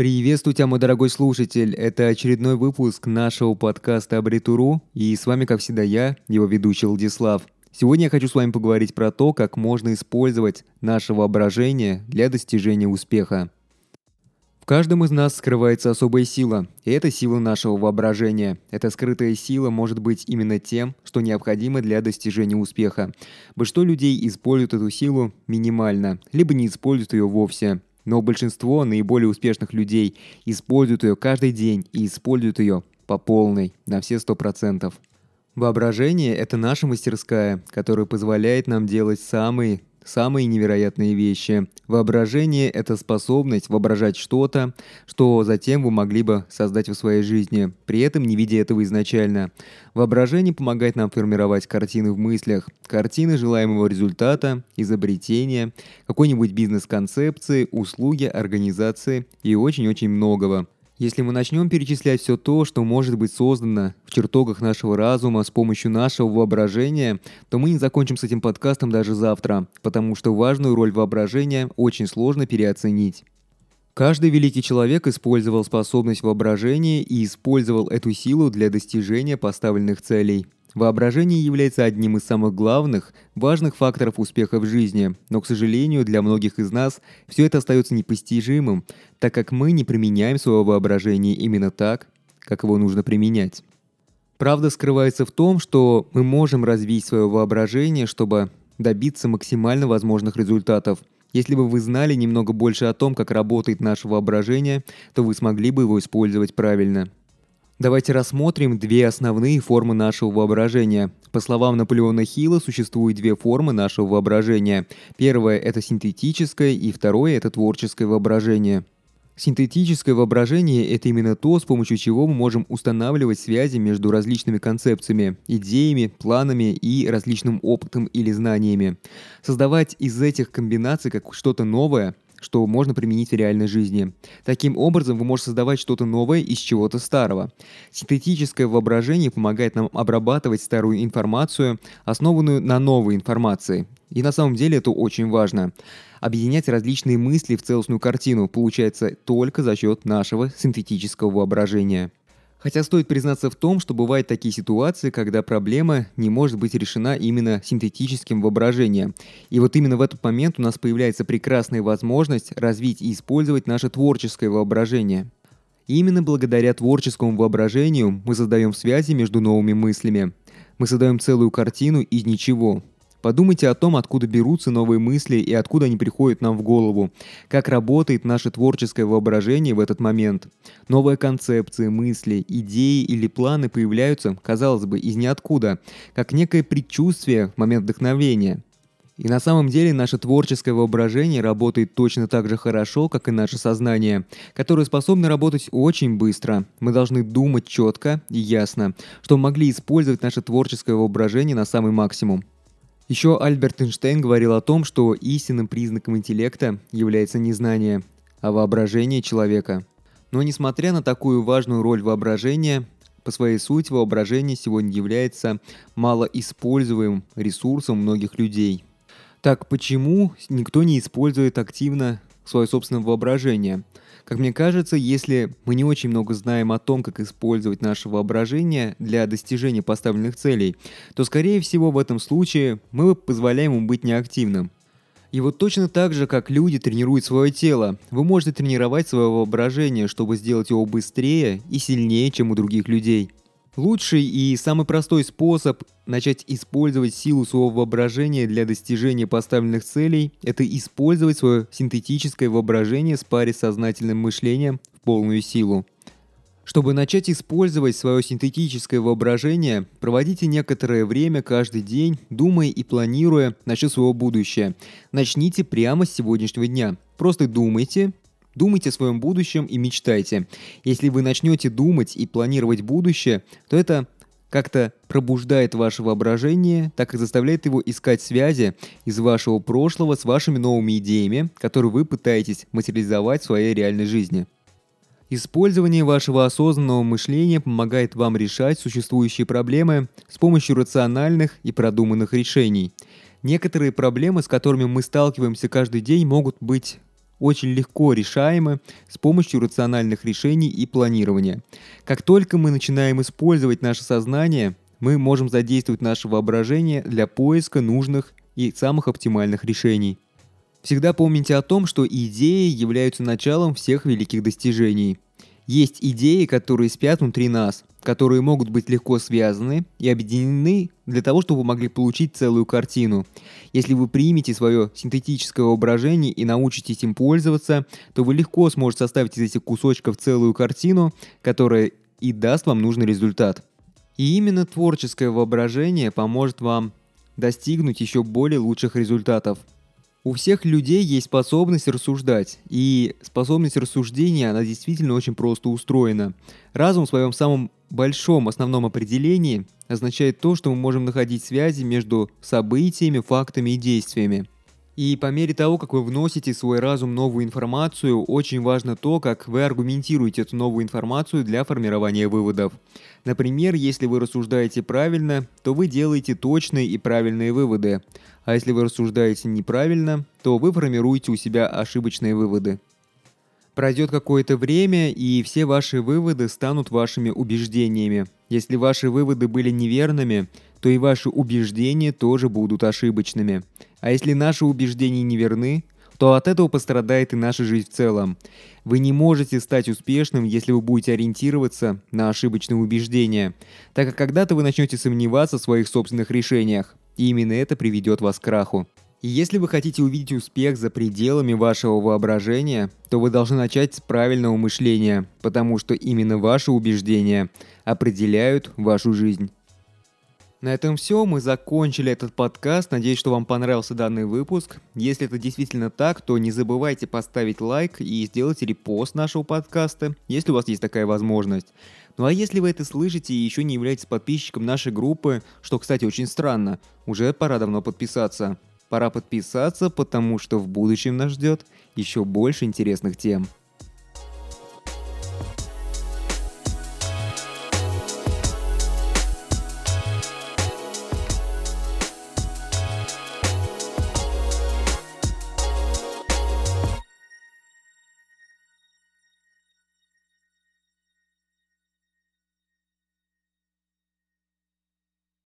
Приветствую тебя, мой дорогой слушатель. Это очередной выпуск нашего подкаста Абритуру, и с вами, как всегда, я, его ведущий Владислав. Сегодня я хочу с вами поговорить про то, как можно использовать наше воображение для достижения успеха. В каждом из нас скрывается особая сила, и это сила нашего воображения. Эта скрытая сила может быть именно тем, что необходимо для достижения успеха. Большинство людей используют эту силу минимально, либо не используют ее вовсе. Но большинство наиболее успешных людей используют ее каждый день и используют ее по полной, на все сто процентов. Воображение – это наша мастерская, которая позволяет нам делать самые самые невероятные вещи. Воображение – это способность воображать что-то, что затем вы могли бы создать в своей жизни, при этом не видя этого изначально. Воображение помогает нам формировать картины в мыслях, картины желаемого результата, изобретения, какой-нибудь бизнес-концепции, услуги, организации и очень-очень многого. Если мы начнем перечислять все то, что может быть создано в чертогах нашего разума с помощью нашего воображения, то мы не закончим с этим подкастом даже завтра, потому что важную роль воображения очень сложно переоценить. Каждый великий человек использовал способность воображения и использовал эту силу для достижения поставленных целей. Воображение является одним из самых главных, важных факторов успеха в жизни, но, к сожалению, для многих из нас все это остается непостижимым, так как мы не применяем свое воображение именно так, как его нужно применять. Правда скрывается в том, что мы можем развить свое воображение, чтобы добиться максимально возможных результатов. Если бы вы знали немного больше о том, как работает наше воображение, то вы смогли бы его использовать правильно – Давайте рассмотрим две основные формы нашего воображения. По словам Наполеона Хилла, существует две формы нашего воображения. Первое – это синтетическое, и второе – это творческое воображение. Синтетическое воображение – это именно то, с помощью чего мы можем устанавливать связи между различными концепциями, идеями, планами и различным опытом или знаниями. Создавать из этих комбинаций как что-то новое – что можно применить в реальной жизни. Таким образом, вы можете создавать что-то новое из чего-то старого. Синтетическое воображение помогает нам обрабатывать старую информацию, основанную на новой информации. И на самом деле это очень важно. Объединять различные мысли в целостную картину получается только за счет нашего синтетического воображения. Хотя стоит признаться в том, что бывают такие ситуации, когда проблема не может быть решена именно синтетическим воображением. И вот именно в этот момент у нас появляется прекрасная возможность развить и использовать наше творческое воображение. Именно благодаря творческому воображению мы создаем связи между новыми мыслями. Мы создаем целую картину из ничего, Подумайте о том, откуда берутся новые мысли и откуда они приходят нам в голову, как работает наше творческое воображение в этот момент. Новые концепции, мысли, идеи или планы появляются, казалось бы, из ниоткуда, как некое предчувствие в момент вдохновения. И на самом деле наше творческое воображение работает точно так же хорошо, как и наше сознание, которое способно работать очень быстро. Мы должны думать четко и ясно, чтобы могли использовать наше творческое воображение на самый максимум. Еще Альберт Эйнштейн говорил о том, что истинным признаком интеллекта является не знание, а воображение человека. Но несмотря на такую важную роль воображения, по своей сути воображение сегодня является малоиспользуемым ресурсом многих людей. Так почему никто не использует активно свое собственное воображение? Как мне кажется, если мы не очень много знаем о том, как использовать наше воображение для достижения поставленных целей, то, скорее всего, в этом случае мы позволяем ему быть неактивным. И вот точно так же, как люди тренируют свое тело, вы можете тренировать свое воображение, чтобы сделать его быстрее и сильнее, чем у других людей – Лучший и самый простой способ начать использовать силу своего воображения для достижения поставленных целей – это использовать свое синтетическое воображение с паре сознательным мышлением в полную силу. Чтобы начать использовать свое синтетическое воображение, проводите некоторое время каждый день, думая и планируя насчет своего будущего. Начните прямо с сегодняшнего дня. Просто думайте, Думайте о своем будущем и мечтайте. Если вы начнете думать и планировать будущее, то это как-то пробуждает ваше воображение, так и заставляет его искать связи из вашего прошлого с вашими новыми идеями, которые вы пытаетесь материализовать в своей реальной жизни. Использование вашего осознанного мышления помогает вам решать существующие проблемы с помощью рациональных и продуманных решений. Некоторые проблемы, с которыми мы сталкиваемся каждый день, могут быть очень легко решаемы с помощью рациональных решений и планирования. Как только мы начинаем использовать наше сознание, мы можем задействовать наше воображение для поиска нужных и самых оптимальных решений. Всегда помните о том, что идеи являются началом всех великих достижений. Есть идеи, которые спят внутри нас, которые могут быть легко связаны и объединены для того, чтобы вы могли получить целую картину. Если вы примете свое синтетическое воображение и научитесь им пользоваться, то вы легко сможете составить из этих кусочков целую картину, которая и даст вам нужный результат. И именно творческое воображение поможет вам достигнуть еще более лучших результатов. У всех людей есть способность рассуждать, и способность рассуждения, она действительно очень просто устроена. Разум в своем самом большом основном определении означает то, что мы можем находить связи между событиями, фактами и действиями. И по мере того, как вы вносите в свой разум новую информацию, очень важно то, как вы аргументируете эту новую информацию для формирования выводов. Например, если вы рассуждаете правильно, то вы делаете точные и правильные выводы. А если вы рассуждаете неправильно, то вы формируете у себя ошибочные выводы. Пройдет какое-то время, и все ваши выводы станут вашими убеждениями. Если ваши выводы были неверными, то и ваши убеждения тоже будут ошибочными. А если наши убеждения неверны, то от этого пострадает и наша жизнь в целом. Вы не можете стать успешным, если вы будете ориентироваться на ошибочные убеждения, так как когда-то вы начнете сомневаться в своих собственных решениях, и именно это приведет вас к краху. И если вы хотите увидеть успех за пределами вашего воображения, то вы должны начать с правильного мышления, потому что именно ваши убеждения определяют вашу жизнь. На этом все, мы закончили этот подкаст. Надеюсь, что вам понравился данный выпуск. Если это действительно так, то не забывайте поставить лайк и сделать репост нашего подкаста, если у вас есть такая возможность. Ну а если вы это слышите и еще не являетесь подписчиком нашей группы, что, кстати, очень странно, уже пора давно подписаться. Пора подписаться, потому что в будущем нас ждет еще больше интересных тем.